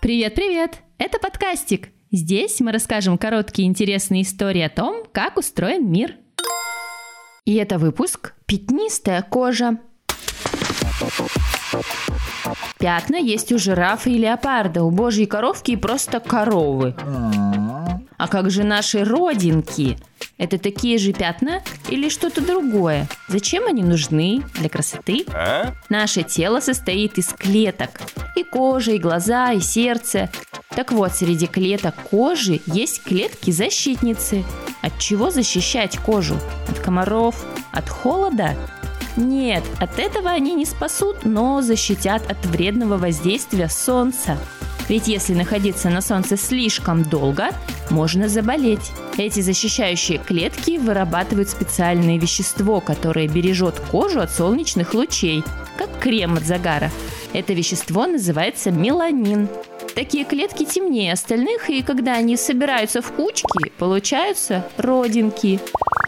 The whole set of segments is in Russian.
Привет-привет! Это подкастик. Здесь мы расскажем короткие интересные истории о том, как устроен мир. И это выпуск «Пятнистая кожа». Пятна есть у жирафа и леопарда, у божьей коровки и просто коровы. А как же наши родинки? Это такие же пятна или что-то другое? Зачем они нужны? Для красоты? А? Наше тело состоит из клеток. И кожа, и глаза, и сердце. Так вот, среди клеток кожи есть клетки-защитницы. От чего защищать кожу? От комаров? От холода? Нет, от этого они не спасут, но защитят от вредного воздействия солнца. Ведь если находиться на солнце слишком долго, можно заболеть. Эти защищающие клетки вырабатывают специальное вещество, которое бережет кожу от солнечных лучей, как крем от загара. Это вещество называется меланин. Такие клетки темнее остальных, и когда они собираются в кучки, получаются родинки.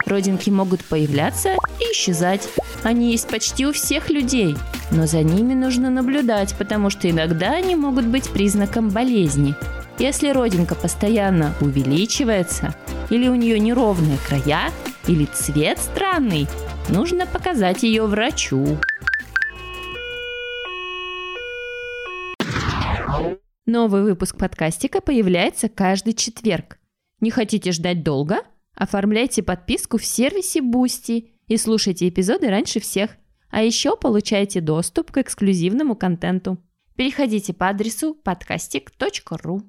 Родинки могут появляться и исчезать. Они есть почти у всех людей, но за ними нужно наблюдать, потому что иногда они могут быть признаком болезни. Если родинка постоянно увеличивается, или у нее неровные края, или цвет странный, нужно показать ее врачу. Новый выпуск подкастика появляется каждый четверг. Не хотите ждать долго? Оформляйте подписку в сервисе Boosty и слушайте эпизоды раньше всех. А еще получайте доступ к эксклюзивному контенту. Переходите по адресу подкастик.ру.